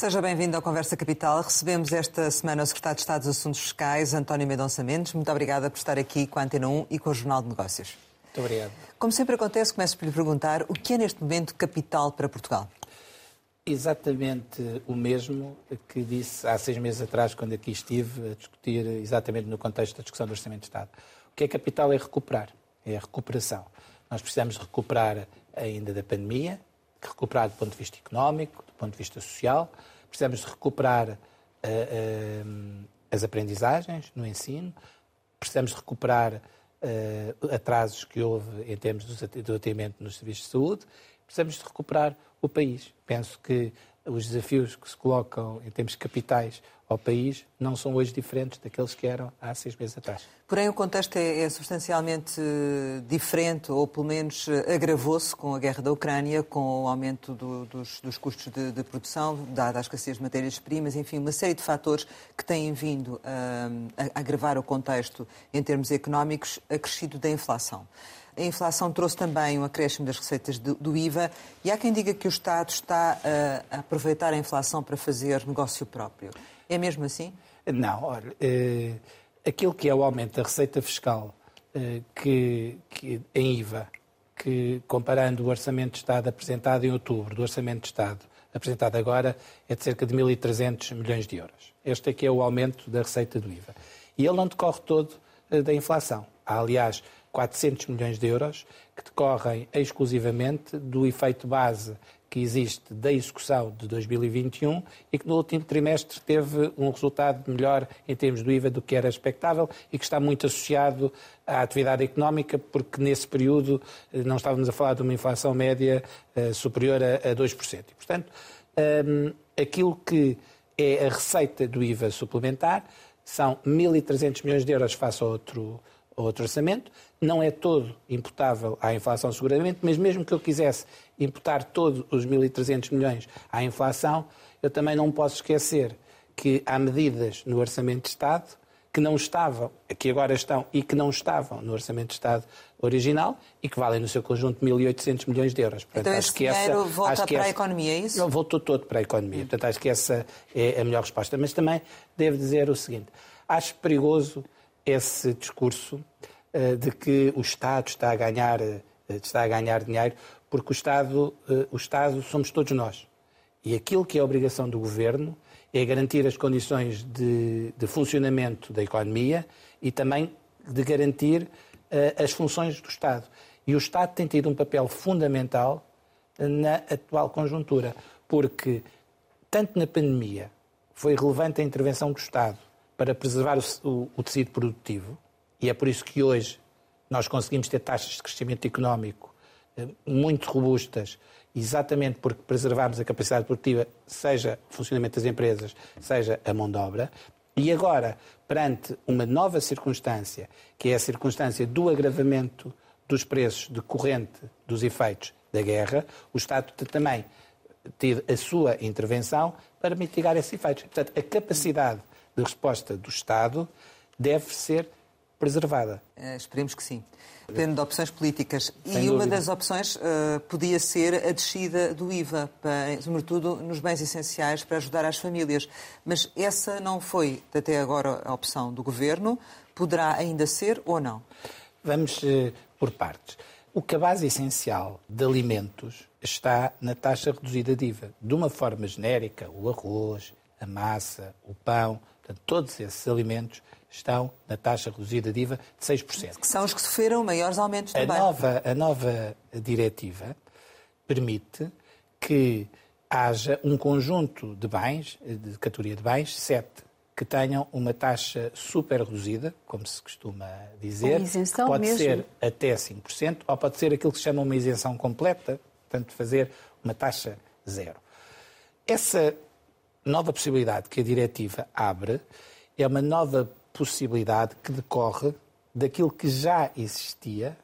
Seja bem-vindo ao Conversa Capital. Recebemos esta semana o Secretário de Estado dos Assuntos Fiscais, António Medonça Mendes. Muito obrigada por estar aqui com a Antena 1 e com o Jornal de Negócios. Muito obrigado. Como sempre acontece, começo por lhe perguntar o que é neste momento capital para Portugal? Exatamente o mesmo que disse há seis meses atrás, quando aqui estive a discutir, exatamente no contexto da discussão do Orçamento de Estado. O que é capital é recuperar, é a recuperação. Nós precisamos recuperar ainda da pandemia, recuperar do ponto de vista económico, do ponto de vista social, precisamos recuperar uh, uh, as aprendizagens no ensino, precisamos recuperar uh, atrasos que houve em termos do atendimento nos serviços de saúde, precisamos de recuperar o país. Penso que os desafios que se colocam em termos capitais ao país não são hoje diferentes daqueles que eram há seis meses atrás. Porém, o contexto é, é substancialmente eh, diferente, ou pelo menos eh, agravou-se com a guerra da Ucrânia, com o aumento do, dos, dos, custos de, de, produção, dada a escassez de matérias-primas, enfim, uma série de fatores que têm vindo a, a agravar o contexto em termos económicos, acrescido da inflação. A inflação trouxe também um acréscimo das receitas do, IVA e há quem diga que o Estado está a aproveitar a inflação para fazer negócio próprio. É mesmo assim? Não, olha, eh, aquilo que é o aumento da receita fiscal eh, que, que, em IVA, que comparando o Orçamento de Estado apresentado em outubro do Orçamento de Estado apresentado agora, é de cerca de 1.300 milhões de euros. Este aqui é o aumento da receita do IVA. E ele não decorre todo eh, da inflação. Há, aliás, 400 milhões de euros que decorrem exclusivamente do efeito base que existe da execução de 2021 e que no último trimestre teve um resultado melhor em termos do IVA do que era expectável e que está muito associado à atividade económica, porque nesse período eh, não estávamos a falar de uma inflação média uh, superior a, a 2%. E, portanto, ehm, aquilo que é a receita do IVA suplementar são 1.300 milhões de euros face a outro outro orçamento, não é todo imputável à inflação seguramente, mas mesmo que eu quisesse imputar todos os 1.300 milhões à inflação, eu também não posso esquecer que há medidas no Orçamento de Estado que não estavam, que agora estão e que não estavam no Orçamento de Estado original e que valem no seu conjunto 1.800 milhões de euros. Portanto, então esse dinheiro essa, volta para essa, a economia, é isso? Voltou todo para a economia. Portanto, acho que essa é a melhor resposta. Mas também devo dizer o seguinte, acho perigoso esse discurso uh, de que o Estado está a ganhar, uh, está a ganhar dinheiro, porque o Estado, uh, o Estado somos todos nós. E aquilo que é a obrigação do Governo é garantir as condições de, de funcionamento da economia e também de garantir as funções do Estado. E o Estado tem tido um papel fundamental na atual conjuntura, porque tanto na pandemia foi relevante a intervenção do Estado para preservar o, o, o tecido produtivo, e é por isso que hoje nós conseguimos ter taxas de crescimento económico eh, muito robustas, exatamente porque preservamos a capacidade produtiva, seja o funcionamento das empresas, seja a mão de obra. E agora, perante uma nova circunstância, que é a circunstância do agravamento dos preços decorrente dos efeitos da guerra, o Estado também ter a sua intervenção para mitigar esses efeitos. Portanto, a capacidade de resposta do Estado deve ser preservada. Uh, esperemos que sim. Depende de opções políticas. Sem e dúvida. uma das opções uh, podia ser a descida do IVA, para, sobretudo nos bens essenciais, para ajudar as famílias. Mas essa não foi, até agora, a opção do Governo. Poderá ainda ser ou não? Vamos uh, por partes. O cabaz essencial de alimentos está na taxa reduzida de IVA. De uma forma genérica, o arroz, a massa, o pão, Portanto, todos esses alimentos estão na taxa reduzida de IVA de 6%. Que são os que sofreram maiores aumentos também. A nova, a nova diretiva permite que haja um conjunto de bens, de categoria de bens, sete, que tenham uma taxa super reduzida, como se costuma dizer, que pode mesmo. ser até 5%, ou pode ser aquilo que se chama uma isenção completa, portanto, fazer uma taxa zero. Essa nova possibilidade que a diretiva abre é uma nova possibilidade que decorre daquilo que já existia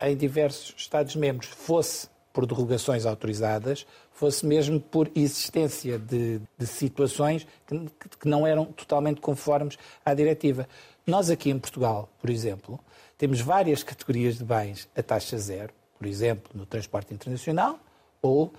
em diversos Estados-membros, fosse por derrogações autorizadas, fosse mesmo por existência de, de situações que, que, não eram totalmente conformes à diretiva. Nós aqui em Portugal, por exemplo, temos várias categorias de bens a taxa zero, por exemplo, no transporte internacional ou uh,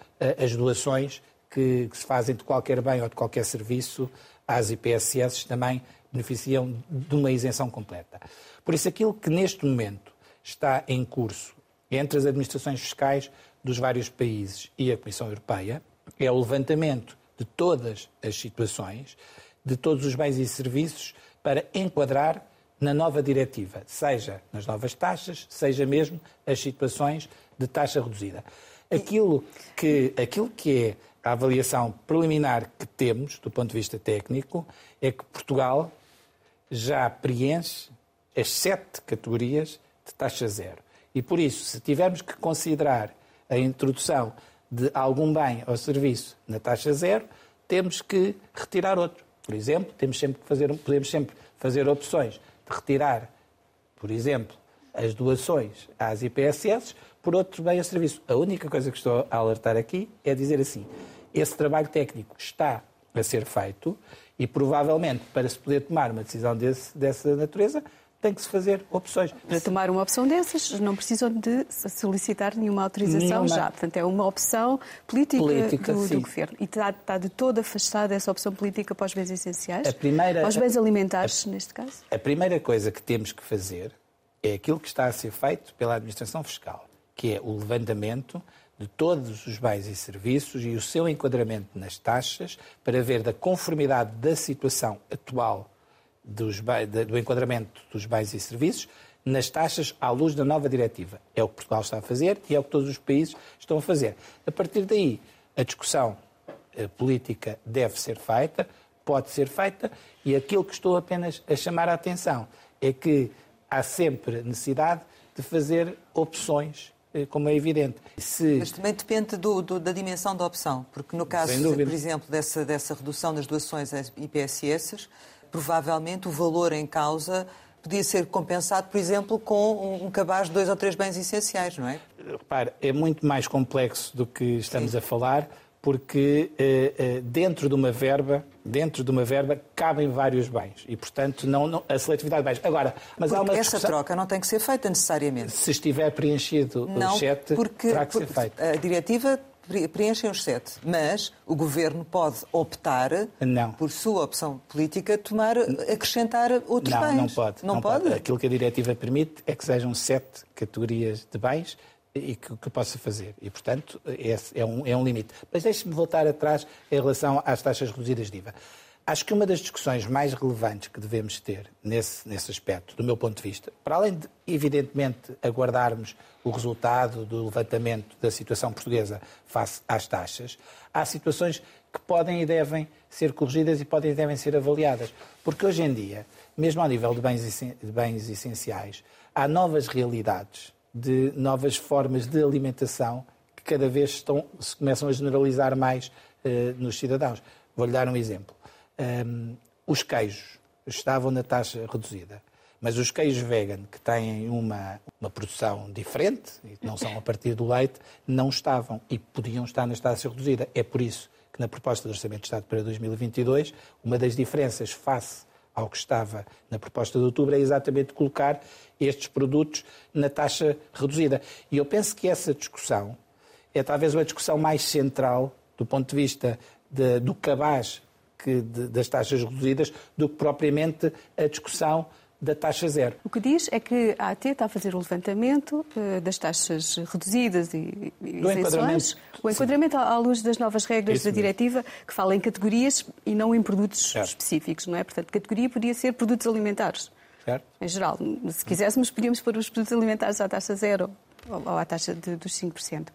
as doações que, que se fazem de qualquer bem ou de qualquer serviço, as IPSS também beneficiam de uma isenção completa. Por isso, aquilo que neste momento está em curso entre as administrações fiscais dos vários países e a Comissão Europeia é o levantamento de todas as situações, de todos os bens e serviços, para enquadrar na nova diretiva, seja nas novas taxas, seja mesmo as situações de taxa reduzida. Aquilo que, aquilo que é a avaliação preliminar que temos, do ponto de vista técnico, é que Portugal já preenche as sete categorias de taxa zero. E por isso, se tivermos que considerar a introdução de algum bem ou serviço na taxa zero, temos que retirar outro. Por exemplo, temos sempre que fazer, podemos sempre fazer opções de retirar, por exemplo, as doações às IPSS por outro bem ou serviço. A única coisa que estou a alertar aqui é dizer assim: esse trabalho técnico está a ser feito e provavelmente para se poder tomar uma decisão desse, dessa natureza tem que se fazer opções. Para tomar uma opção dessas, não precisam de solicitar nenhuma autorização nenhuma. já. Portanto, é uma opção política, política do, do, governo. E está, está, de todo afastada essa opção política para os bens essenciais? A primeira, para os bens alimentares, a, neste caso? A primeira coisa que temos que fazer é aquilo que está a ser feito pela Administração Fiscal, que é o levantamento de todos os bens e serviços e o seu enquadramento nas taxas para ver da conformidade da situação atual dos, do enquadramento dos bens e serviços nas taxas à luz da nova diretiva. É o que Portugal está a fazer e é o que todos os países estão a fazer. A partir daí, a discussão eh, política deve ser feita, pode ser feita, e aquilo que estou apenas a chamar a atenção é que há sempre necessidade de fazer opções como é evidente. Se... Mas também depende do, do, da dimensão da opção, porque no caso, por exemplo, dessa, dessa redução das doações às IPSS, provavelmente o valor em causa podia ser compensado, por exemplo, com um cabaz de dois ou três bens essenciais, não é? Repare, é muito mais complexo do que estamos Sim. a falar, porque eh, eh, dentro de uma verba, dentro de uma verba, cabem vários bens e, portanto, não, não a seletividade de bens. Agora, mas porque há uma essa troca não tem que ser feita necessariamente. Se estiver preenchido não, o chat, porque, terá que ser feito. A diretiva preenchem os sete, mas o governo pode optar, não. por sua opção política, tomar, acrescentar outros não, bens. Não pode. Não, não pode? pode. Aquilo que a diretiva permite é que sejam sete categorias de bens e que, que possa fazer. E, portanto, esse é um, é um limite. Mas deixe-me voltar atrás em relação às taxas reduzidas de IVA. Acho que uma das discussões mais relevantes que devemos ter nesse, nesse aspecto, do meu ponto de vista, para além de, evidentemente, aguardarmos o resultado do levantamento da situação portuguesa face às taxas, há situações que podem e devem ser corrigidas e podem e devem ser avaliadas. Porque hoje em dia, mesmo ao nível de bens, de bens essenciais, há novas realidades, de novas formas de alimentação que cada vez estão, se começam a generalizar mais eh, nos cidadãos. Vou-lhe dar um exemplo. Um, os queijos estavam na taxa reduzida, mas os queijos vegan, que têm uma, uma produção diferente, não são a partir do leite, não estavam e podiam estar na taxa reduzida. É por isso que na proposta do Orçamento de Estado para 2022, uma das diferenças face ao que estava na proposta de outubro é exatamente colocar estes produtos na taxa reduzida. E eu penso que essa discussão é talvez uma discussão mais central do ponto de vista de, do cabaz que, de, das taxas reduzidas do que propriamente a discussão da taxa zero. O que diz é que a AT está a fazer o levantamento uh, das taxas reduzidas e, e o enquadramento à luz das novas regras Isso da diretiva mesmo. que fala em categorias e não em produtos específicos, não é? Portanto, categoria podia ser produtos alimentares. Certo. Em geral, se quiséssemos, podíamos pôr os produtos alimentares à taxa zero ou à taxa de, dos 5%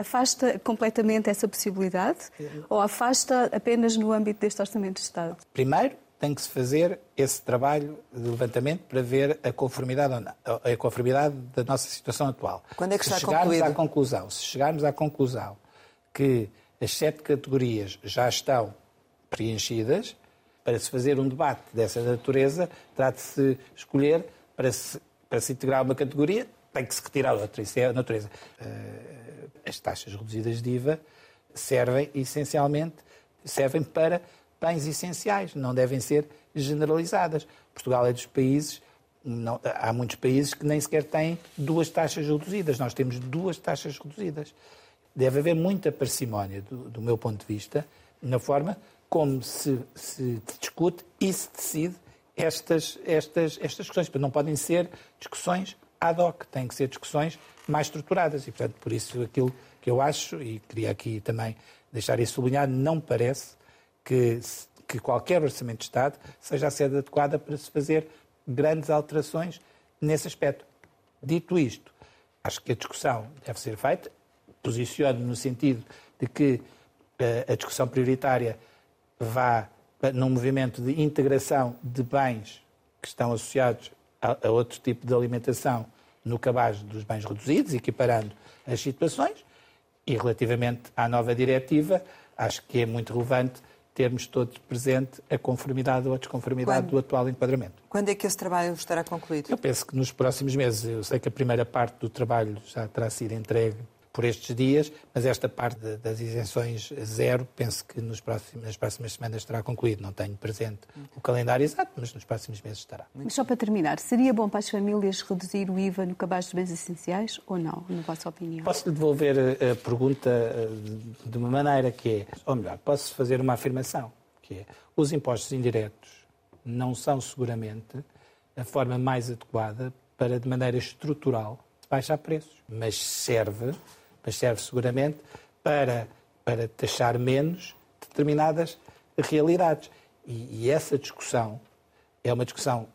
afasta completamente essa possibilidade ou afasta apenas no âmbito deste Orçamento de Estado? Primeiro, tem que se fazer esse trabalho de levantamento para ver a conformidade, a conformidade da nossa situação atual. Quando é que se está chegarmos concluído? à conclusão, se chegarmos à conclusão que as sete categorias já estão preenchidas, para se fazer um debate dessa natureza, terá de escolher para se, para se integrar uma categoria, tem que se retirar outra. Isso é a natureza. Uh, as taxas reduzidas de IVA servem essencialmente servem para bens essenciais, não devem ser generalizadas. Portugal é dos países, não, há muitos países que nem sequer têm duas taxas reduzidas. Nós temos duas taxas reduzidas. deve haver muita parcimónia, do, do meu ponto de vista, na forma como se, se discute e se decide estas, estas, estas questões. Não podem ser discussões ad hoc, têm que ser discussões mais estruturadas. E, portanto, por isso aquilo que eu acho, e queria aqui também deixar isso sublinhado, não parece que, que qualquer orçamento de Estado seja a sede adequada para se fazer grandes alterações nesse aspecto. Dito isto, acho que a discussão deve ser feita, posiciono no sentido de que eh, a discussão prioritária vá num movimento de integração de bens que estão associados a, a outro tipo de alimentação no cabaz dos bens reduzidos, equiparando as situações. E relativamente à nova diretiva, acho que é muito relevante termos todos presente a conformidade ou a desconformidade Quando? do atual enquadramento. Quando é que esse trabalho estará concluído? Eu penso que nos próximos meses. Eu sei que a primeira parte do trabalho já terá sido entregue por estes dias, mas esta parte das isenções zero, penso que nos próximos, nas próximas semanas estará concluído. Não tenho presente o calendário exato, mas nos próximos meses estará. Mas só para terminar, seria bom para as famílias reduzir o IVA no cabaz de bens essenciais ou não, na vossa opinião? Posso devolver a pergunta eh, de uma maneira que é, ou melhor, posso fazer uma afirmação, que é, os impostos indiretos não são seguramente a forma mais adequada para, de maneira estrutural, baixar preços, mas serve mas serve seguramente para, para taxar menos determinadas realidades. E, e essa discussão é uma discussão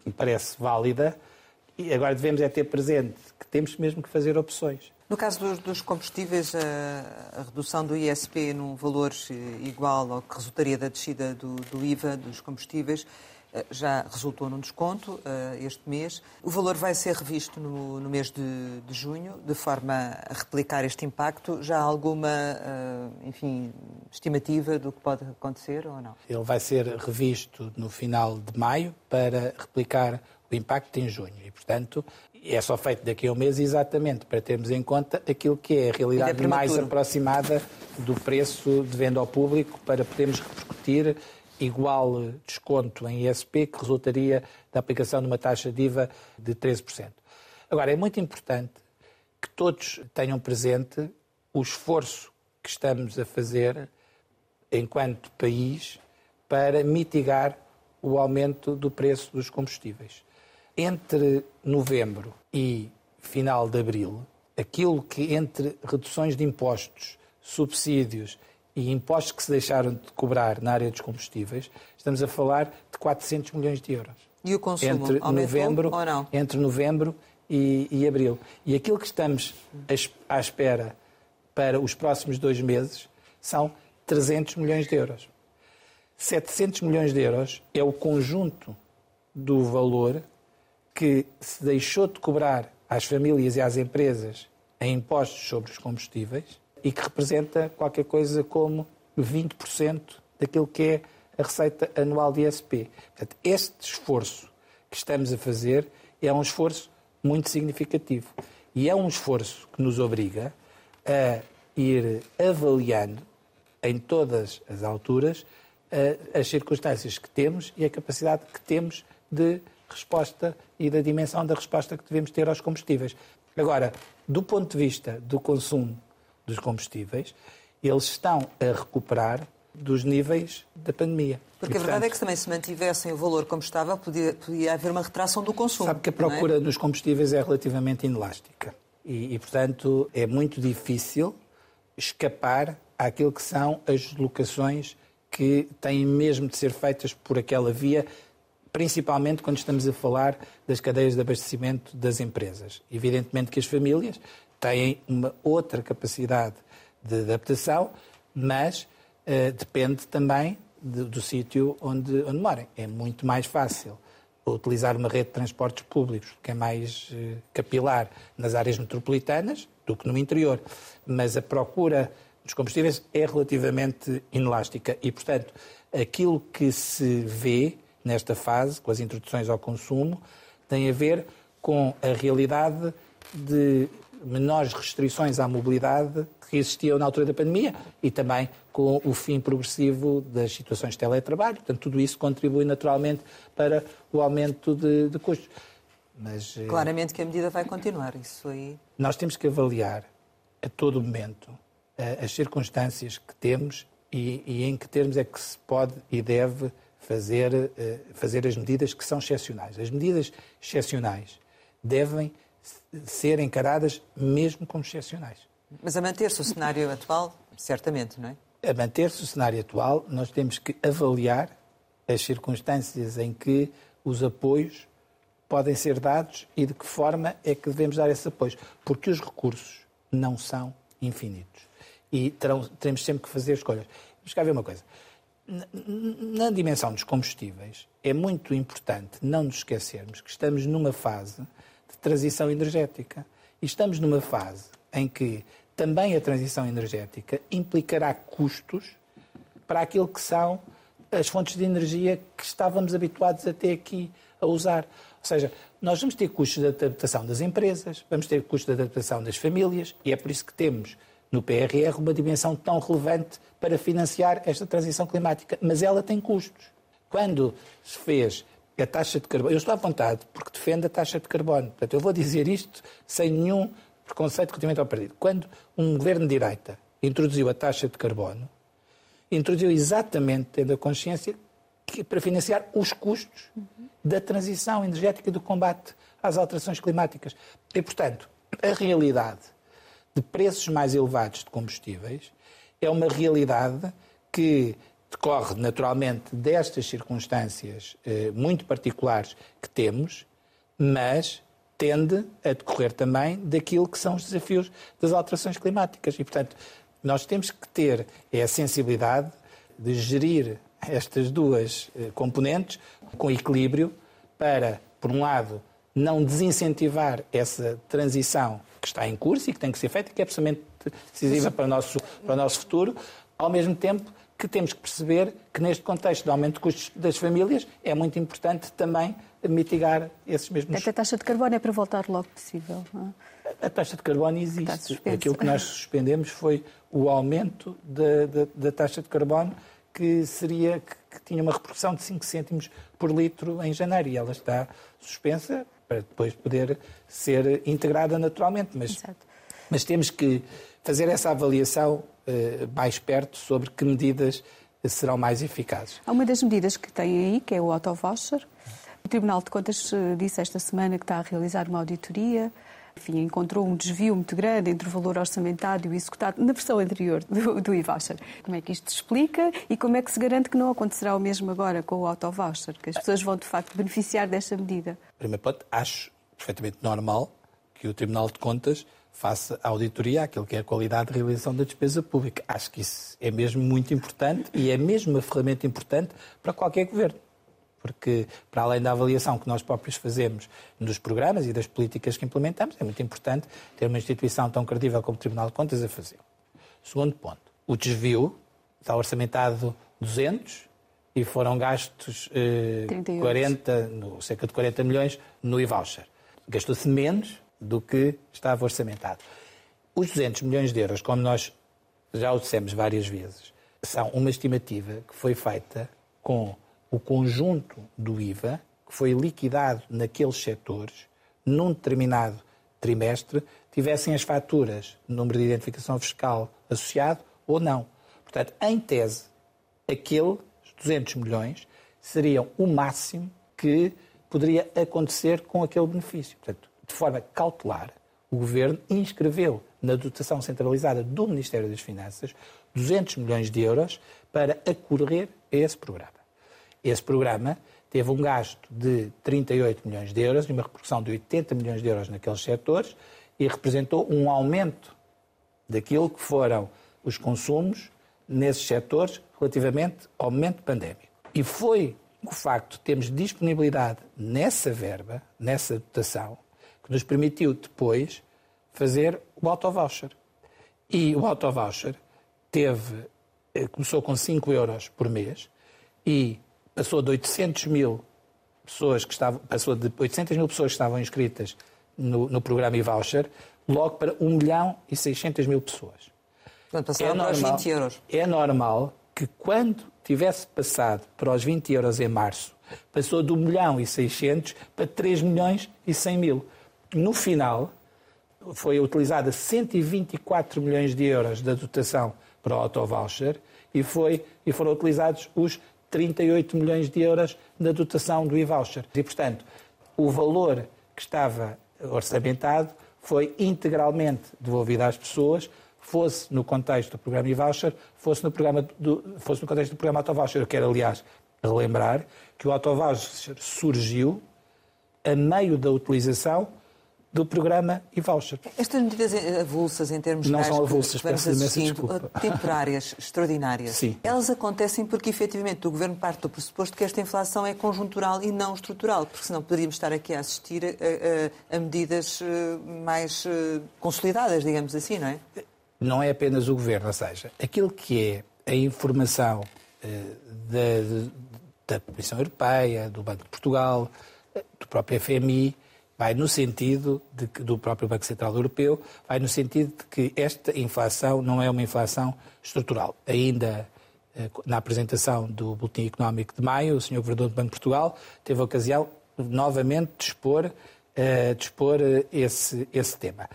que me parece válida e agora devemos é ter presente que temos mesmo que fazer opções. No caso dos, dos combustíveis, a, a, redução do ISP num valor igual ao que resultaria da descida do, do IVA dos combustíveis eh, já resultou num desconto uh, este mês. O valor vai ser revisto no, no mês de, de, junho, de forma a replicar este impacto. Já há alguma, uh, enfim, estimativa do que pode acontecer ou não? Ele vai ser revisto no final de maio para replicar o impacto em junho e, portanto, é só feito daqui a um mês exatamente para termos em conta aquilo que é a realidade é mais aproximada do preço de venda ao público para podermos repercutir igual desconto em ISP, que resultaria da aplicação de uma taxa de IVA de 13%. Agora, é muito importante que todos tenham presente o esforço que estamos a fazer enquanto país para mitigar o aumento do preço dos combustíveis. Entre novembro e final de abril, aquilo que entre reduções de impostos, subsídios e impostos que se deixaram de cobrar na área dos combustíveis, estamos a falar de 400 milhões de euros. E o consumo entre novembro, ou não? Entre novembro e, e abril. E aquilo que estamos à espera para os próximos dois meses são 300 milhões de euros. 700 milhões de euros é o conjunto do valor que se deixou de cobrar às famílias e às empresas em impostos sobre os combustíveis e que representa qualquer coisa como 20% daquilo que é a receita anual de ISP. Portanto, este esforço que estamos a fazer é um esforço muito significativo e é um esforço que nos obriga a ir avaliando em todas as alturas as circunstâncias que temos e a capacidade que temos de resposta e da dimensão da resposta que devemos ter aos combustíveis. Agora, do ponto de vista do consumo dos combustíveis, eles estão a recuperar dos níveis da pandemia. Porque e, a verdade é que também se mantivessem o valor como estava, podia, podia haver uma retração do consumo. Sabe que a procura é? dos combustíveis é relativamente inelástica. E, e, portanto, é muito difícil escapar àquilo que são as locações que têm mesmo de ser feitas por aquela via, principalmente quando estamos a falar das cadeias de abastecimento das empresas. Evidentemente que as famílias têm uma outra capacidade de adaptação, mas uh, depende também de, do sítio onde, onde. É muito mais fácil utilizar uma rede de transportes públicos, que é mais uh, capilar nas áreas metropolitanas do que no interior. Mas a procura dos combustíveis é relativamente inelástica e, portanto, aquilo que se vê nesta fase, com as introduções ao consumo, tem a ver com a realidade de menores restrições à mobilidade que existiam na altura da pandemia e também com o fim progressivo das situações de teletrabalho. Portanto, tudo isso contribui naturalmente para o aumento de, de custos. Mas, eh, Claramente que a medida vai continuar, isso aí. Nós temos que avaliar a todo momento as circunstâncias que temos e, e, em que termos é que se pode e deve fazer, fazer as medidas que são excepcionais. As medidas excepcionais devem ser encaradas mesmo como excepcionais. Mas a manter-se o cenário atual, certamente, não é? A manter-se o cenário atual, nós temos que avaliar as circunstâncias em que os apoios podem ser dados e de que forma é que devemos dar esses apoios. Porque os recursos não são infinitos. E terão, teremos sempre que fazer escolhas. Vamos cá ver uma coisa. Na dimensão dos combustíveis, é muito importante não nos esquecermos que estamos numa fase de transição energética. E estamos numa fase em que também a transição energética implicará custos para aquilo que são as fontes de energia que estávamos habituados até aqui a usar. Ou seja, nós vamos ter custos de adaptação das empresas, vamos ter custos de adaptação das famílias, e é por isso que temos no PRR uma dimensão tão relevante para financiar esta transição climática. Mas ela tem custos. Quando se fez a taxa de carbono, eu estou à vontade porque defendo a taxa de carbono, portanto, eu vou dizer isto sem nenhum preconceito relativamente ao partido. Quando um governo de direita introduziu a taxa de carbono, introduziu exatamente tendo a consciência que, para financiar os custos da transição energética e do combate às alterações climáticas. E, portanto, a realidade de preços mais elevados de combustíveis é uma realidade que decorre naturalmente destas circunstâncias eh, muito particulares que temos, mas tende a decorrer também daquilo que são os desafios das alterações climáticas. E, portanto, nós temos que ter a sensibilidade de gerir estas duas eh, componentes com equilíbrio para, por um lado, não desincentivar essa transição que está em curso e que tem que ser feita, que é absolutamente decisiva para o nosso, para o nosso futuro, ao mesmo tempo que temos que perceber que neste contexto de aumento de custos das famílias é muito importante também mitigar esses mesmos... A taxa de carbono é para voltar logo possível, é? A taxa de carbono existe. Aquilo que nós suspendemos foi o aumento da, da, da taxa de carbono que seria que, que, tinha uma repercussão de 5 cêntimos por litro em janeiro e ela está suspensa para depois poder ser integrada naturalmente. Mas, mas temos que fazer essa avaliação mais perto sobre que medidas serão mais eficazes. Há uma das medidas que tem aí, que é o auto-voucher. O Tribunal de Contas eh, disse esta semana que está a realizar uma auditoria. Enfim, encontrou um desvio muito grande entre o valor orçamentado e o executado na versão anterior do, do e-voucher. Como é que isto se explica e como é que se garante que não acontecerá o mesmo agora com o auto-voucher, que as pessoas vão de facto beneficiar desta medida? Primeiro ponto, acho perfeitamente normal que o Tribunal de Contas faça auditoria àquilo que é a qualidade de realização da despesa pública. Acho que isso é mesmo muito importante e é mesmo uma ferramenta importante para qualquer governo. Porque, para além da avaliação que nós próprios fazemos dos programas e das políticas que implementamos, é muito importante ter uma instituição tão credível como o Tribunal de Contas a fazer. Segundo ponto, o desvio está orçamentado 200 e foram gastos eh, 40, no, cerca de 40 milhões no e-voucher. Gastou-se menos do que estava orçamentado. Os 200 milhões de euros, como nós já o dissemos várias vezes, são uma estimativa que foi feita com o conjunto do IVA que foi liquidado naqueles setores num determinado trimestre tivessem as faturas, número de identificação fiscal associado ou não. Portanto, em tese, aqueles 200 milhões seriam o máximo que poderia acontecer com aquele benefício. Portanto, de forma cautelar, o Governo inscreveu na dotação centralizada do Ministério das Finanças 200 milhões de euros para acorrer a esse programa. Esse programa teve um gasto de 38 milhões de euros e uma repercussão de 80 milhões de euros naqueles setores e representou um aumento daquilo que foram os consumos nesses setores relativamente ao momento pandémico. E foi o facto de termos disponibilidade nessa verba, nessa dotação, que nos permitiu depois fazer o auto-voucher. E o auto-voucher teve, eh, começou com 5 euros por mês e passou de 800 mil pessoas que estavam, passou de 800 mil pessoas que estavam inscritas no, no programa e-voucher logo para 1 milhão e 600 mil pessoas. Portanto, é normal, 20 euros. É normal que quando tivesse passado para os 20 euros em março, passou de 1 milhão e 600 para 3 milhões e 100 mil no final, foi utilizada 124 milhões de euros da dotação para o auto-voucher e, e foram utilizados os 38 milhões de euros da dotação do e-voucher. E, portanto, o valor que estava orçamentado foi integralmente devolvido às pessoas, fosse no contexto do programa e-voucher, fosse no, programa fosse no contexto do programa auto-voucher. Eu quero, aliás, relembrar que o auto-voucher surgiu a meio da utilização do programa e voucher. Estas medidas avulsas em termos não são avulsas, que vamos assistindo, temporárias, extraordinárias, Sim. elas acontecem porque efetivamente o Governo parte do pressuposto que esta inflação é conjuntural e não estrutural, porque senão poderíamos estar aqui a assistir a, a, a medidas eh, mais eh, consolidadas, digamos assim, não é? Não é apenas o Governo, ou seja, aquilo que é a informação da, da Comissão Europeia, do Banco de Portugal, do próprio FMI, vai no sentido de do próprio Banco Central Europeu, vai no sentido de que esta inflação não é uma inflação estrutural. Ainda eh, na apresentação do Boletim Económico de maio, o Sr. Governador do Banco de Portugal teve a ocasião novamente de expor, uh, de expor uh, esse, esse tema.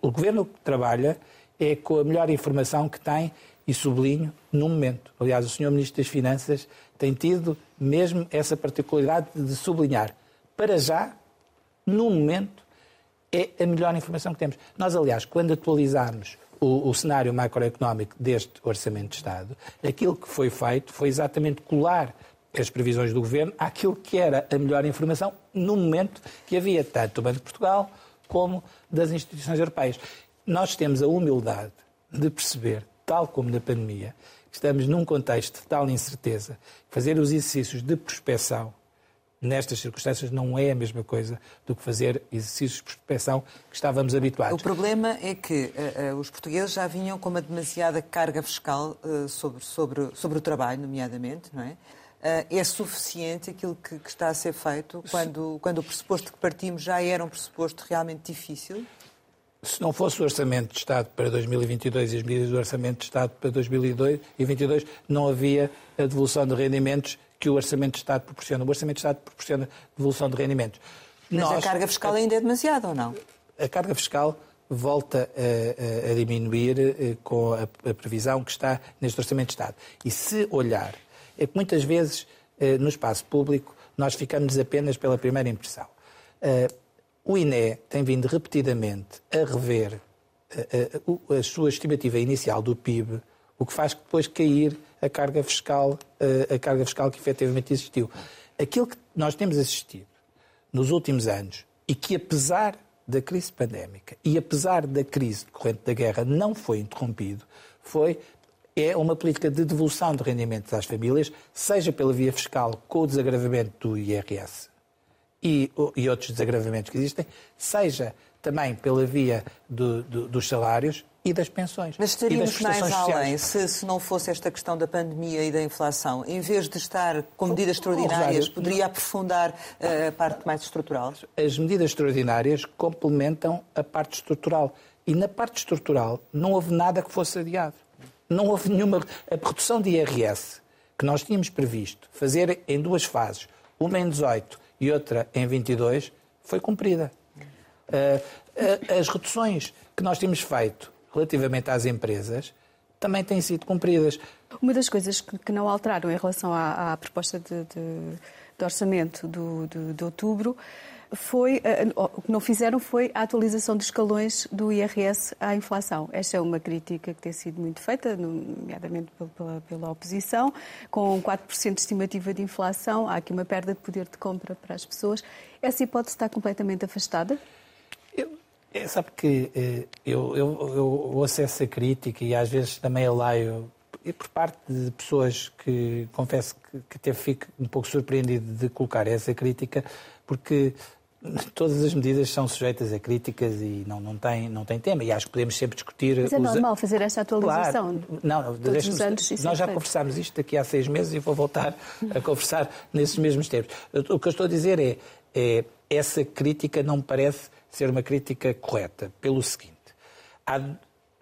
O Governo trabalha é com a melhor informação que tem e sublinho no momento. Aliás, o Sr. Ministro das Finanças tem tido mesmo essa particularidade de sublinhar para já no momento, é a melhor informação que temos. Nós, aliás, quando atualizarmos o, o, cenário macroeconómico deste Orçamento de Estado, aquilo que foi feito foi exatamente colar as previsões do Governo àquilo que era a melhor informação no momento que havia tanto do Banco de Portugal como das instituições europeias. Nós temos a humildade de perceber, tal como na pandemia, que estamos num contexto de tal incerteza, fazer os exercícios de prospecção nestas circunstâncias não é a mesma coisa do que fazer exercícios de prospecção que estávamos habituados. O problema é que uh, uh, os portugueses já vinham com uma demasiada carga fiscal uh, sobre, sobre, sobre o trabalho, nomeadamente, não é? é suficiente aquilo que, que, está a ser feito quando, quando o pressuposto que partimos já era um pressuposto realmente difícil? Se não fosse o Orçamento de Estado para 2022 e as medidas do Orçamento de Estado para 2022, não havia a devolução de rendimentos que o Orçamento de Estado proporciona. O Orçamento de Estado proporciona devolução de rendimentos. Mas Nós, a carga fiscal ainda é demasiada ou não? A carga fiscal volta a, a, a diminuir eh, com a, a, previsão que está neste Orçamento de Estado. E se olhar, é que muitas vezes eh, no espaço público nós ficamos apenas pela primeira impressão. Eh, o INE tem vindo repetidamente a rever a sua estimativa inicial do PIB, o que faz depois cair a carga fiscal, eh, a carga fiscal que efetivamente existiu. Aquilo que nós temos assistido nos últimos anos e que, apesar da crise pandémica e apesar da crise decorrente da guerra, não foi interrompido, foi é uma política de devolução de rendimentos às famílias, seja pela via fiscal com o desagravamento do IRS e, e outros desagravamentos que existem, seja também pela via do, do, dos salários e das pensões. Mas estaríamos mais além se, se, não fosse esta questão da pandemia e da inflação. Em vez de estar com medidas extraordinárias, poderia aprofundar eh, a parte mais estrutural? As medidas extraordinárias complementam a parte estrutural. E na parte estrutural não houve nada que fosse adiado. Não houve nenhuma. A redução de IRS que nós tínhamos previsto fazer em duas fases, uma em 18 e outra em 22, foi cumprida. Eh, eh, as reduções que nós temos feito relativamente às empresas também têm sido cumpridas. Uma das coisas que, não alteraram em relação à, à proposta de, de, de, orçamento do, de, de outubro foi, eh, o que não fizeram foi a atualização dos escalões do IRS à inflação. Esta é uma crítica que tem sido muito feita, nomeadamente pela, pela oposição. Com 4% de estimativa de inflação, há aqui uma perda de poder de compra para as pessoas. Essa hipótese está completamente afastada? É, sabe que eh, eu, eu, eu ouço essa crítica e às vezes também a leio e por parte de pessoas que confesso que, que até fico um pouco surpreendido de colocar essa crítica, porque todas as medidas são sujeitas a críticas e não, não, tem, não tem tema. E acho que podemos sempre discutir. Mas é normal fazer esta atualização. Claro. Não, Todos os anos, nós já conversámos isto daqui há seis meses e vou voltar a conversar nesses mesmos termos. O que eu estou a dizer é, é essa crítica não me parece ser uma crítica correta, pelo seguinte: há,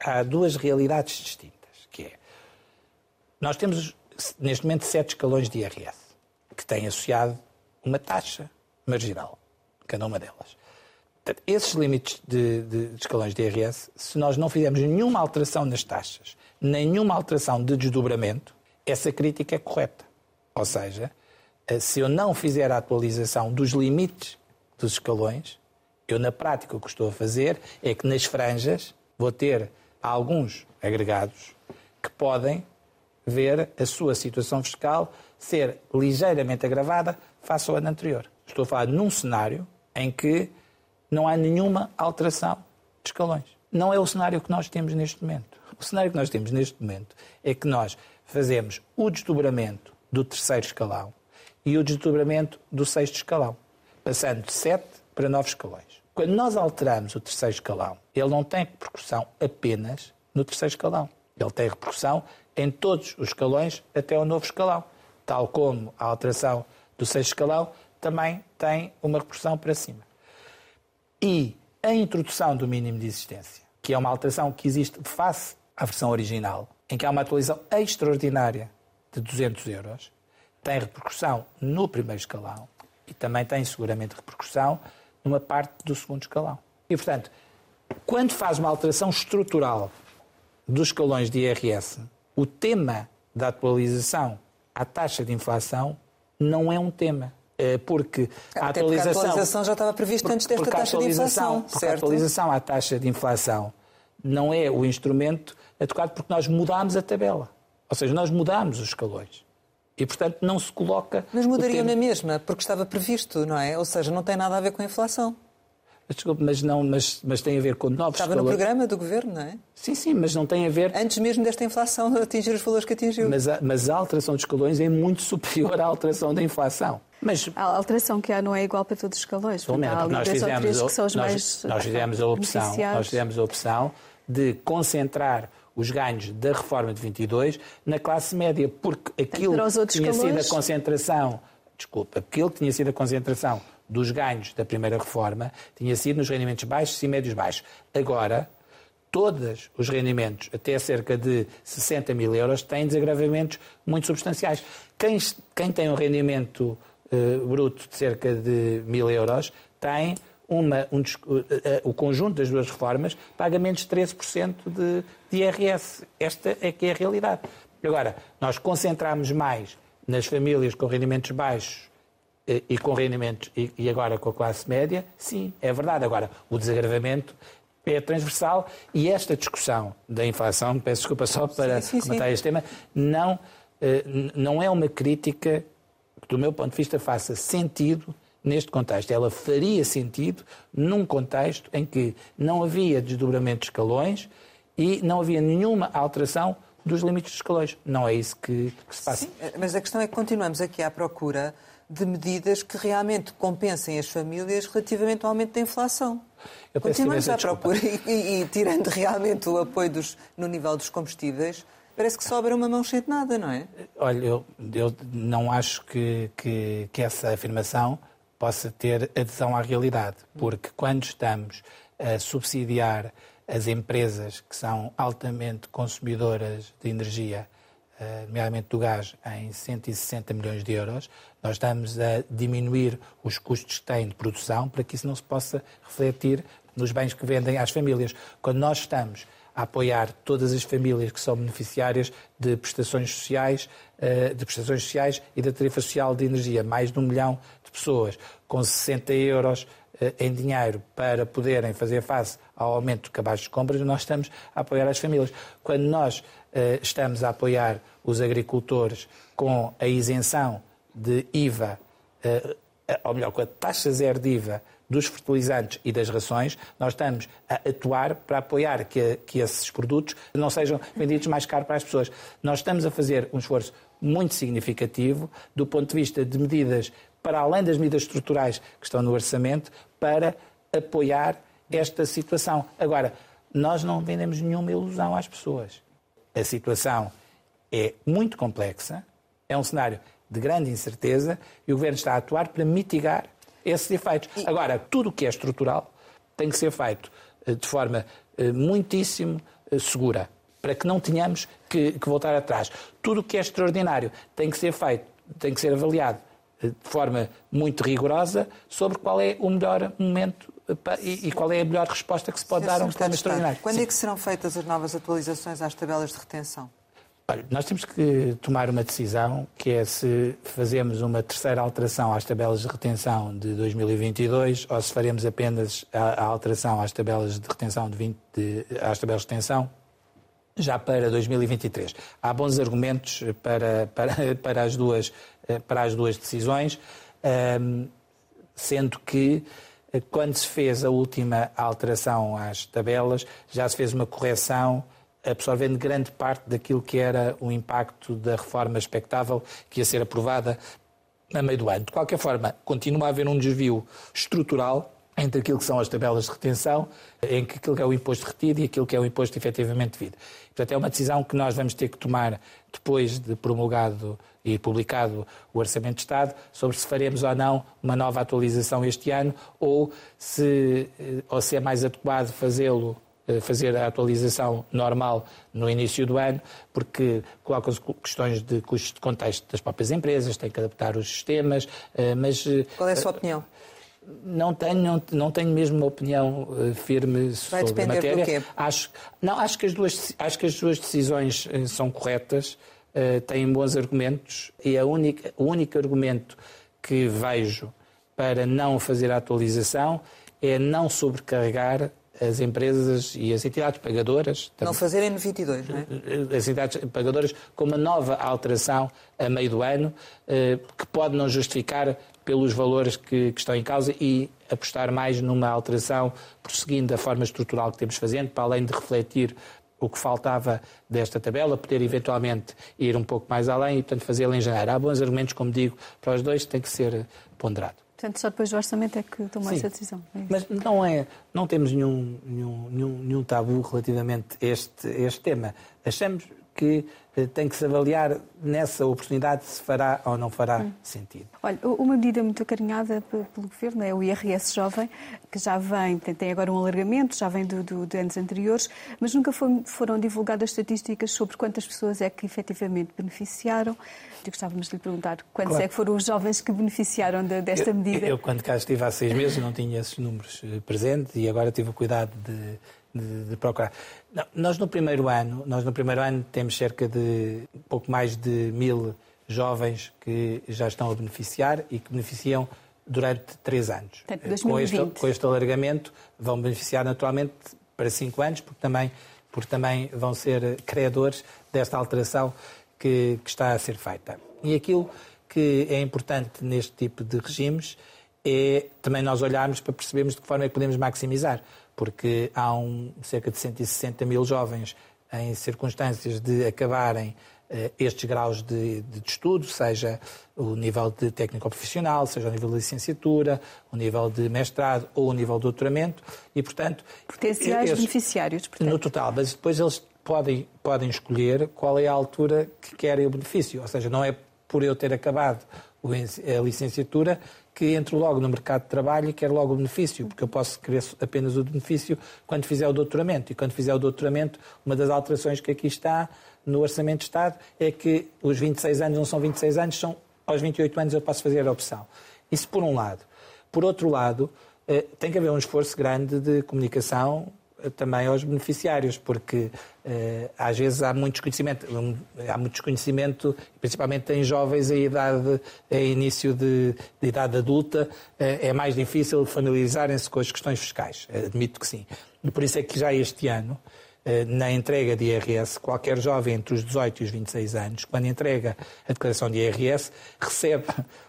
há duas realidades distintas, que é nós temos neste momento sete escalões de IRS que têm associado uma taxa marginal, cada uma delas. Esses limites de, de, de escalões de IRS, se nós não fizermos nenhuma alteração nas taxas, nenhuma alteração de desdobramento, essa crítica é correta. Ou seja, eh, se eu não fizer a atualização dos limites dos escalões, eu na prática o que estou a fazer é que nas franjas vou ter alguns agregados que podem ver a sua situação fiscal ser ligeiramente agravada face ao ano anterior. Estou a falar num cenário em que não há nenhuma alteração de escalões. Não é o cenário que nós temos neste momento. O cenário que nós temos neste momento é que nós fazemos o desdobramento do terceiro escalão e o desdobramento do sexto escalão, passando de sete para nove escalões. Quando nós alteramos o terceiro escalão, ele não tem repercussão apenas no terceiro escalão. Ele tem repercussão em todos os escalões até o novo escalão. Tal como a alteração do sexto escalão também tem uma repercussão para cima. E a introdução do mínimo de existência, que é uma alteração que existe face à versão original, em que há uma atualização extraordinária de 200 euros, tem repercussão no primeiro escalão e também tem seguramente repercussão numa parte do segundo escalão. E, portanto, quando faz uma alteração estrutural dos escalões de IRS, o tema da atualização à taxa de inflação não é um tema. É porque a atualização, a atualização já estava prevista antes desta taxa de inflação. Porque certo? a atualização à taxa de inflação não é o instrumento adequado porque nós mudámos a tabela. Ou seja, nós mudámos os escalões. E, portanto, não se coloca. Mas mudaria na mesma, porque estava previsto, não é? Ou seja, não tem nada a ver com a inflação. Desculpe, mas, não, mas, mas tem a ver com novos Estava no programa do governo, não é? Sim, sim, mas não tem a ver. Antes mesmo desta inflação atingir os valores que atingiu. Mas a, mas a alteração dos escalões é muito superior à alteração da inflação. Mas, a alteração que há não é igual para todos os escalões. Pelo menos, nós fizemos, que são os nós, mais nós fizemos a opção, nós fizemos a opção de concentrar os ganhos da reforma de 22 na classe média, porque aquilo que tinha sido a concentração, desculpa, aquilo que tinha sido a concentração dos ganhos da primeira reforma tinha sido nos rendimentos baixos e médios baixos. Agora, todos os rendimentos, até cerca de 60 mil euros, têm desagravamentos muito substanciais. Quem, quem tem um rendimento uh, bruto de cerca de mil euros tem uma, um, uh, uh, o conjunto das duas reformas paga menos de 13% de, de IRS. Esta é que é a realidade. Agora, nós concentramos mais nas famílias com rendimentos baixos e com rendimentos e agora com a classe média, sim, é verdade. Agora, o desagravamento é transversal e esta discussão da inflação, peço desculpa só para sim, sim, comentar sim. este tema, não, eh, não é uma crítica que, do meu ponto de vista, faça sentido neste contexto. Ela faria sentido num contexto em que não havia desdobramento de escalões e não havia nenhuma alteração dos limites de escalões. Não é isso que, que se passa. Sim, mas a questão é que continuamos aqui à procura de medidas que realmente compensem as famílias relativamente ao aumento da inflação. Eu Continuamos à procura e, e, e, tirando realmente o apoio dos, no nível dos combustíveis, parece que sobra uma mão cheia de nada, não é? Olha, eu, eu não acho que, que, que essa afirmação possa ter adesão à realidade, porque quando estamos a subsidiar as empresas que são altamente consumidoras de energia eh, nomeadamente do gás, em 160 milhões de euros, nós estamos a diminuir os custos que têm de produção para que isso não se possa refletir nos bens que vendem às famílias. Quando nós estamos a apoiar todas as famílias que são beneficiárias de prestações sociais, eh, de prestações sociais e da tarifa social de energia, mais de um milhão pessoas, com 60 euros eh, em dinheiro para poderem fazer face ao aumento de cabaz de compras, nós estamos a apoiar as famílias. Quando nós eh, estamos a apoiar os agricultores com a isenção de IVA, eh, ou melhor, com a taxa zero de IVA dos fertilizantes e das rações, nós estamos a atuar para apoiar que, que esses produtos não sejam vendidos mais caro para as pessoas. Nós estamos a fazer um esforço muito significativo do ponto de vista de medidas, para além das medidas estruturais que estão no orçamento, para apoiar esta situação. Agora, nós não vendemos nenhuma ilusão às pessoas a situação é muito complexa, é um cenário de grande incerteza e o Governo está a atuar para mitigar esses efeitos. Agora, tudo o que é estrutural tem que ser feito eh, de forma eh, muitíssimo eh, segura, para que não tenhamos que, que voltar atrás. Tudo o que é extraordinário tem que ser feito, tem que ser avaliado de forma muito rigorosa sobre qual é o melhor momento e, qual é a melhor resposta que se pode dar a um sistema extraordinário. Quando Sim. é que serão feitas as novas atualizações às tabelas de retenção? Olha, nós temos que tomar uma decisão, que é se fazemos uma terceira alteração às tabelas de retenção de 2022 ou se faremos apenas a, a alteração às tabelas de retenção de 20, de, às tabelas de retenção já para 2023. Há bons argumentos para, para, para, as, duas, para as duas decisões, sendo que quando se fez a última alteração às tabelas, já se fez uma correção absorvendo grande parte daquilo que era o impacto da reforma expectável que ia ser aprovada a meio do ano. De qualquer forma, continua a haver um desvio estrutural entre aquilo que são as tabelas de retenção, em que aquilo que é o imposto retido e aquilo que é o imposto efetivamente devido. Portanto, é uma decisão que nós vamos ter que tomar depois de promulgado e publicado o Orçamento de Estado, sobre se faremos ou não uma nova atualização este ano ou se, eh, ou se é mais adequado fazê-lo eh, fazer a atualização normal no início do ano, porque colocam-se questões de custos de contexto das próprias empresas, têm que adaptar os sistemas, eh, mas... Qual é a sua opinião? Não tenho, não, não tenho mesmo uma opinião uh, firme Vai sobre a matéria. Do quê? Acho, não, acho que as duas, acho que as duas decisões uh, são corretas, uh, têm bons argumentos e a única, o único argumento que vejo para não fazer a atualização é não sobrecarregar as empresas e as entidades pagadoras. Não fazerem no 22, não é? As entidades pagadoras com uma nova alteração a meio do ano, que pode não justificar pelos valores que, que, estão em causa e apostar mais numa alteração, prosseguindo a forma estrutural que temos fazendo, para além de refletir o que faltava desta tabela, poder eventualmente ir um pouco mais além e, portanto, fazê-la em janeiro. Há bons argumentos, como digo, para os dois, tem que ser ponderado. Portanto, só depois do orçamento é que tomou essa decisão. É mas não é, não temos nenhum, nenhum, nenhum, nenhum tabu relativamente a este, este tema. Achamos que tem que se avaliar nessa oportunidade se fará ou não fará hum. sentido. Olha, uma medida muito acarinhada pelo Governo é o IRS Jovem, que já vem, tem agora um alargamento, já vem do, do, de anos anteriores, mas nunca foi, foram divulgadas estatísticas sobre quantas pessoas é que efetivamente beneficiaram. E gostávamos de lhe perguntar quantos claro. é que foram os jovens que beneficiaram de, desta medida. Eu, eu, quando cá estive há seis meses, não tinha esses números eh, presentes e agora tive o cuidado de de, de procurar. Não, nós no primeiro ano, nós no primeiro ano temos cerca de um pouco mais de mil jovens que já estão a beneficiar e que beneficiam durante três anos. Portanto, com, este, com este alargamento vão beneficiar naturalmente para cinco anos, porque também, porque também vão ser credores desta alteração que, que está a ser feita. E aquilo que é importante neste tipo de regimes é também nós olharmos para percebermos de que forma é que podemos maximizar porque há um, cerca de 160 mil jovens em circunstâncias de acabarem uh, estes graus de, de, estudo, seja o nível de técnico profissional, seja o nível de licenciatura, o nível de mestrado ou o nível de doutoramento, e, portanto... Potenciais esses, beneficiários, portanto. No total, mas depois eles podem, podem escolher qual é a altura que querem o benefício, ou seja, não é por eu ter acabado a licenciatura que entro logo no mercado de trabalho e quero logo o benefício, porque eu posso querer apenas o benefício quando fizer o doutoramento. E quando fizer o doutoramento, uma das alterações que aqui está no Orçamento de Estado é que os 26 anos não são 26 anos, são aos 28 anos eu posso fazer a opção. Isso por um lado. Por outro lado, eh, tem que haver um esforço grande de comunicação também aos beneficiários, porque uh, às vezes há muito desconhecimento, um, há muito desconhecimento, principalmente em jovens em idade, em início de, de idade adulta, uh, é mais difícil familiarizarem-se com as questões fiscais, admito que sim. E por isso é que já este ano, uh, na entrega de IRS, qualquer jovem entre os 18 e os 26 anos, quando entrega a declaração de IRS, recebe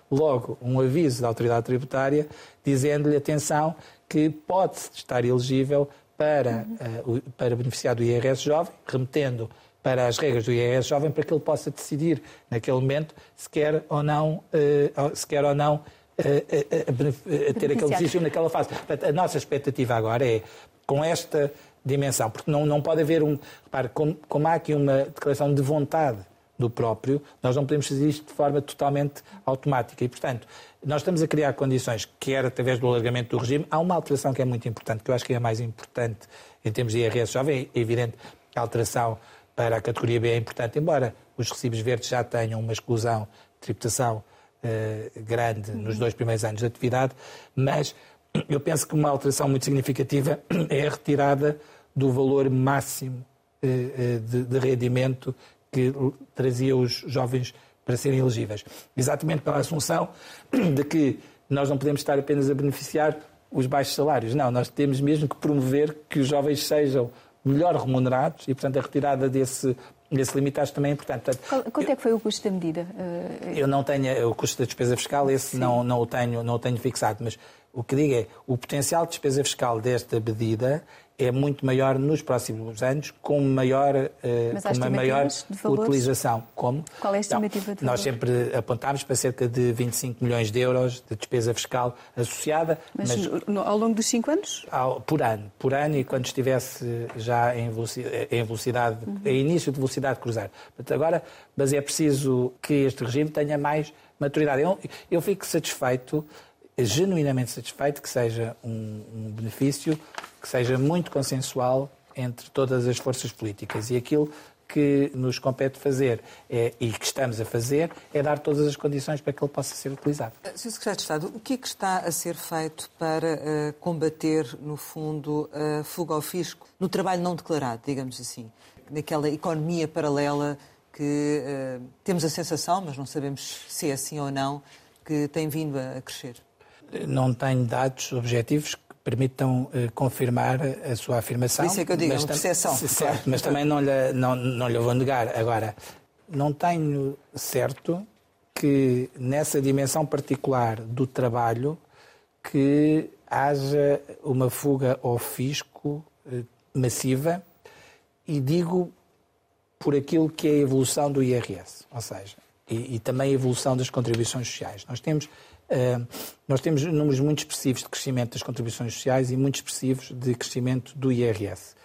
logo um aviso da autoridade tributária dizendo-lhe, atenção, que pode estar elegível para, uhum. uh, para beneficiar do IRS jovem, remetendo para as regras do IRS jovem para que ele possa decidir naquele momento se quer ou não, uh, se quer ou não uh, ter aquele benefício naquela fase. Portanto, a nossa expectativa agora é, com esta dimensão, porque não, não pode haver um. Repare, como, como há aqui uma declaração de vontade do próprio, nós não podemos fazer isto de forma totalmente automática. E, portanto, nós estamos a criar condições, quer através do alargamento do regime, há uma alteração que é muito importante, que eu acho que é a mais importante em termos de IRS jovem. É evidente a alteração para a categoria B é importante, embora os recibos verdes já tenham uma exclusão tributação grande nos dois primeiros anos de atividade, mas eu penso que uma alteração muito significativa é a retirada do valor máximo de, de rendimento que trazia os jovens para serem elegíveis. Exatamente pela assunção de que nós não podemos estar apenas a beneficiar os baixos salários. Não, nós temos mesmo que promover que os jovens sejam melhor remunerados e, portanto, a retirada desse, desse limite também é importante. Portanto, Quanto é que foi o custo da medida? Eu não tenho o custo da despesa fiscal, esse não, não, o tenho, não o tenho fixado, mas o que digo é o potencial de despesa fiscal desta medida é muito maior nos próximos anos, com maior, uh, com uma maior utilização. Como? Qual é a estimativa então, de Nós sempre apontámos para cerca de 25 milhões de euros de despesa fiscal associada. Mas, mas ao longo dos cinco anos? Ao, por ano. Por ano e quando estivesse já em velocidade, em, velocidade, uhum. em início de velocidade cruzar. Agora, mas é preciso que este regime tenha mais maturidade. Eu, eu fico satisfeito genuinamente satisfeito que seja um, um benefício que seja muito consensual entre todas as forças políticas. E aquilo que nos compete fazer é, e que estamos a fazer é dar todas as condições para que ele possa ser utilizado. Eh, Sr. Secretário de Estado, o que é que está a ser feito para uh, combater, no fundo, a fuga ao fisco no trabalho não declarado, digamos assim, naquela economia paralela que uh, temos a sensação, mas não sabemos se é assim ou não, que tem vindo a crescer? Não tenho dados objetivos permitam uh, confirmar a sua afirmação. Por isso é que eu digo, é uma percepção. Certo, mas também não lhe, não, não lhe vou negar. Agora, não tenho certo que nessa dimensão particular do trabalho que haja uma fuga ao fisco uh, massiva e digo por aquilo que é a evolução do IRS, ou seja, e, e também a evolução das contribuições sociais. Nós temos eh, nós temos números muito expressivos de crescimento das contribuições sociais e muito expressivos de crescimento do IRS.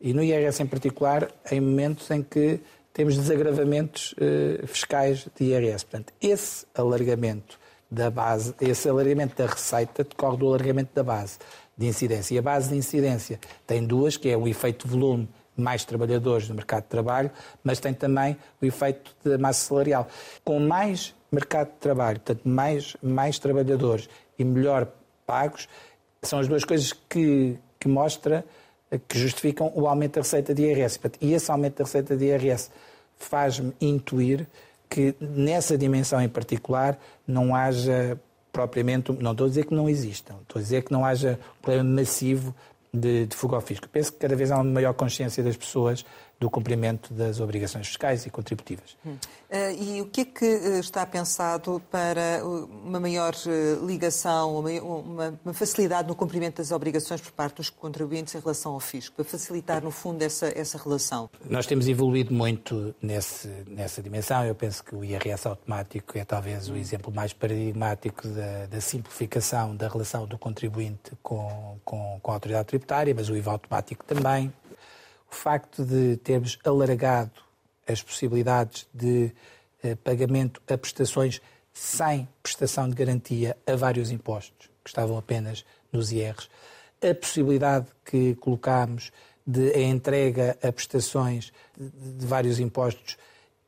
E no IRS em particular, em momentos em que temos desagravamentos uh, fiscais de IRS. Portanto, esse alargamento da base, esse alargamento da receita decorre do alargamento da base de incidência. E a base de incidência tem duas, que é o efeito volume mais trabalhadores no mercado de trabalho, mas tem também o efeito da massa salarial. Com mais mercado de trabalho, portanto, mais, mais trabalhadores e melhor pagos, são as duas coisas que, que mostra que justificam o aumento da receita de IRS. E esse aumento da receita de IRS faz-me intuir que nessa dimensão em particular não haja propriamente, não estou a dizer que não existam, estou a dizer que não haja um problema massivo de, de fuga ao fisco. Penso que cada vez há uma maior consciência das pessoas do cumprimento das obrigações fiscais e contributivas. Hum. Uh, e o que é que eh, está pensado para uma maior eh, ligação, uma, uma, facilidade no cumprimento das obrigações por parte dos contribuintes em relação ao fisco, para facilitar, no fundo, essa, essa relação? Nós temos evoluído muito nesse, nessa dimensão. Eu penso que o IRS automático é talvez o exemplo mais paradigmático da, da simplificação da relação do contribuinte com, com, com a autoridade tributária, mas o IVA automático também o facto de termos alargado as possibilidades de eh, pagamento a prestações sem prestação de garantia a vários impostos, que estavam apenas nos IRs, a possibilidade que colocámos de a entrega a prestações de, vários impostos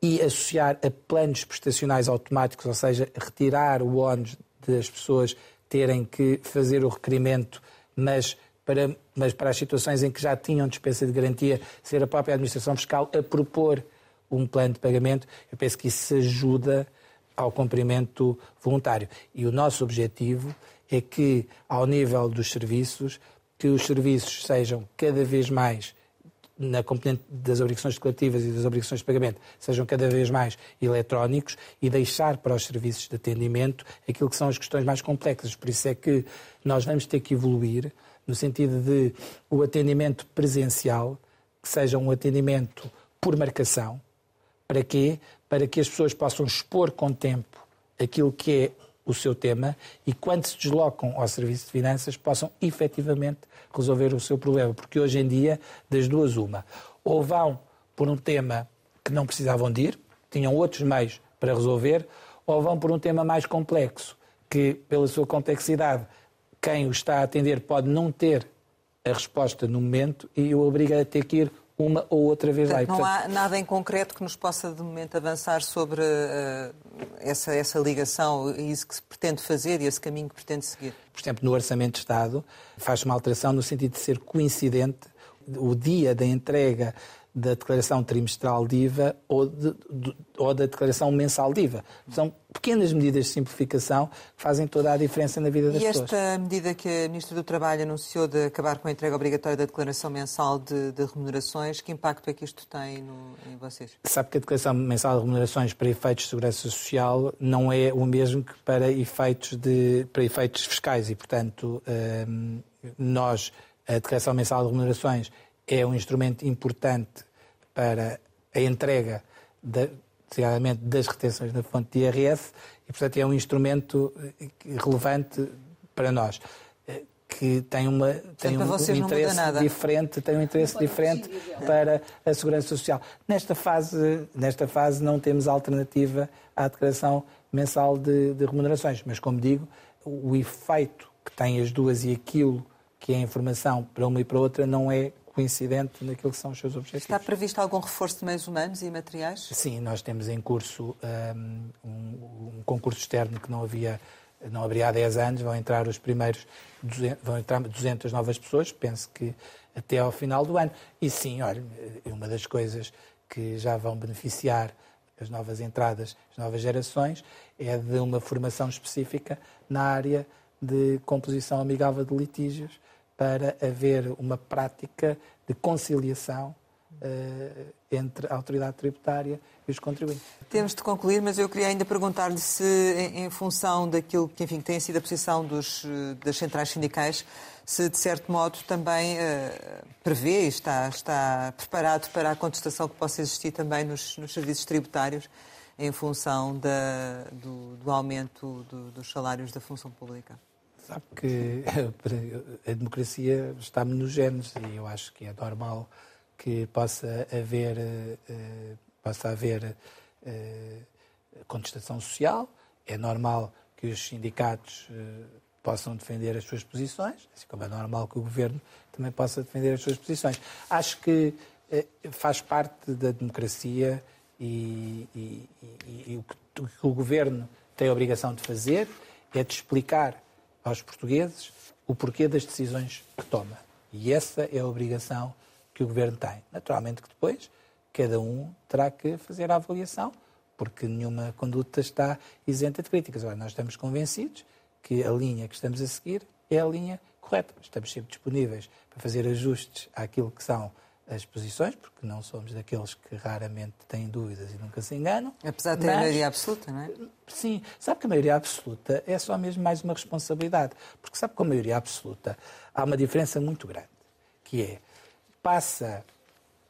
e associar a planos prestacionais automáticos, ou seja, retirar o ónus das pessoas terem que fazer o requerimento, mas para, mas para as situações em que já tinham dispensa de garantia, ser a própria Administração Fiscal a propor um plano de pagamento, eu penso que isso ajuda ao cumprimento voluntário. E o nosso objetivo é que, ao nível dos serviços, que os serviços sejam cada vez mais na componente das obrigações declarativas e das obrigações de pagamento sejam cada vez mais eletrónicos e deixar para os serviços de atendimento aquilo que são as questões mais complexas. Por isso é que nós vamos ter que evoluir no sentido de o atendimento presencial, que seja um atendimento por marcação. Para quê? Para que as pessoas possam expor com tempo aquilo que é o seu tema e, quando se deslocam ao Serviço de Finanças, possam efetivamente resolver o seu problema. Porque hoje em dia, das duas, uma. Ou vão por um tema que não precisavam de ir, tinham outros meios para resolver, ou vão por um tema mais complexo, que, pela sua complexidade, quem o está a atender pode não ter a resposta no momento e o obriga a ter que ir uma ou outra vez Portanto, lá. E, portanto, não há nada em concreto que nos possa, de momento, avançar sobre uh, essa, essa ligação e isso que se pretende fazer e esse caminho que pretende seguir? Por exemplo, no Orçamento de Estado faz uma alteração no sentido de ser coincidente o dia da entrega da declaração trimestral de IVA ou, de, de, ou, da declaração mensal de IVA. São pequenas medidas de simplificação que fazem toda a diferença na vida das pessoas. E esta medida que a Ministra do Trabalho anunciou de acabar com a entrega obrigatória da declaração mensal de, de remunerações, que impacto é que isto tem no, em vocês? Sabe que a declaração mensal de remunerações para efeitos de segurança social não é o mesmo que para efeitos, de, para efeitos fiscais e, portanto, hum, nós, a declaração mensal de remunerações é um instrumento importante para a entrega, desgraçadamente, das retenções na fonte de IRS e, portanto, é um instrumento eh, relevante para nós eh, que tem, uma, tem um, um interesse diferente, tem um interesse diferente para a segurança social. Nesta fase, nesta fase não temos alternativa à declaração mensal de, de remunerações, mas como digo, o efeito que tem as duas e aquilo que é a informação para uma e para outra não é coincidente naquilo que são os seus objetivos. Está previsto algum reforço de meios humanos e materiais? Sim, nós temos em curso um, um, concurso externo que não havia não haveria há 10 anos, vão entrar os primeiros 200, vão entrar 200 novas pessoas, penso que até ao final do ano. E sim, olha, uma das coisas que já vão beneficiar as novas entradas, as novas gerações, é de uma formação específica na área de composição amigável de litígios, para haver uma prática de conciliação uh, entre a autoridade tributária e os contribuintes. Temos de concluir, mas eu queria ainda perguntar-lhe se, em, em, função daquilo que enfim, tem sido a posição dos, das centrais sindicais, se de certo modo também uh, prevê e está, está preparado para a contestação que possa existir também nos, nos serviços tributários em função da, do, do, aumento do, dos salários da função pública. Sabe que a democracia está-me nos genes e eu acho que é normal que possa haver, eh, possa haver eh, contestação social, é normal que os sindicatos eh, possam defender as suas posições, assim como é normal que o governo também possa defender as suas posições. Acho que faz parte da democracia e, e, e, e o, que, o que o governo tem a obrigação de fazer é de explicar aos portugueses o porquê das decisões que toma. E essa é a obrigação que o Governo tem. Naturalmente que depois cada um terá que fazer a avaliação, porque nenhuma conduta está isenta de críticas. Agora, nós estamos convencidos que a linha que estamos a seguir é a linha correta. Estamos sempre disponíveis para fazer ajustes àquilo que são as posições, porque não somos daqueles que raramente têm dúvidas e nunca se enganam. Apesar de ter mas, a maioria absoluta, não é? Sim, sabe que a maioria absoluta é só mesmo mais uma responsabilidade. Porque sabe que com a maioria absoluta há uma diferença muito grande, que é passa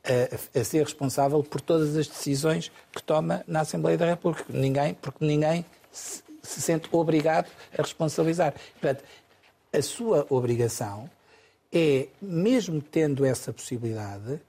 a, a, ser responsável por todas as decisões que toma na Assembleia da República. Ninguém, porque ninguém se, se sente obrigado a responsabilizar. Portanto, a sua obrigação é, mesmo tendo essa possibilidade,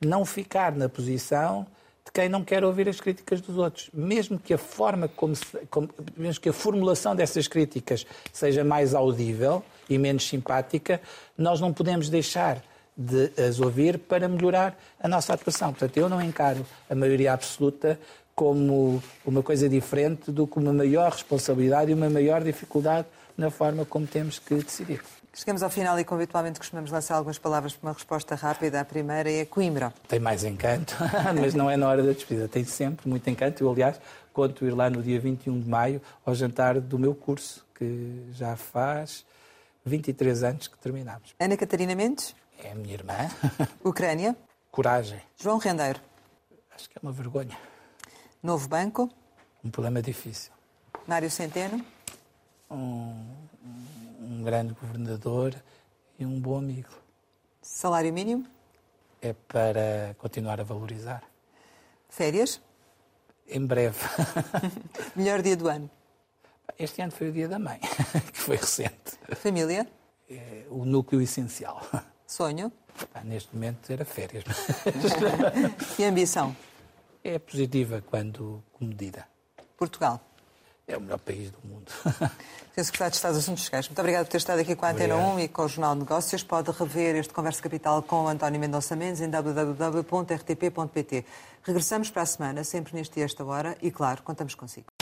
não ficar na posição de quem não quer ouvir as críticas dos outros. Mesmo que a forma como, se, como mesmo que a formulação dessas críticas seja mais audível e menos simpática, nós não podemos deixar de as ouvir para melhorar a nossa atuação. Portanto, eu não encaro a maioria absoluta como uma coisa diferente do que uma maior responsabilidade e uma maior dificuldade na forma como temos que decidir. Chegamos ao final e, como habitualmente, costumamos lançar algumas palavras para uma resposta rápida. A primeira é Coimbra. Tem mais encanto, mas não é na hora da despedida. Tem sempre muito encanto. Eu, aliás, conto ir lá no dia 21 de maio ao jantar do meu curso, que já faz 23 anos que terminamos. Ana Catarina Mendes? É a minha irmã. Ucrânia? Coragem. João Rendeiro? Acho que é uma vergonha. Novo Banco? Um problema difícil. Mário Centeno? Um um grande governador e um bom amigo. Salário mínimo? É para continuar a valorizar. Férias? Em breve. Melhor dia do ano? Este ano foi o dia da mãe, que foi recente. Família? É o núcleo essencial. Sonho? neste momento era férias. e ambição? É positiva quando comedida. Portugal? É o melhor país do mundo. Sr. Secretário de Estado dos Assuntos Fiscais, muito obrigado por ter estado aqui com a Antena Obrigado. 1 e com o Jornal de Negócios. Pode rever este Conversa Capital com o António Mendonça Mendes em www.rtp.pt. Regressamos para a semana, sempre neste e esta hora, e claro, contamos consigo.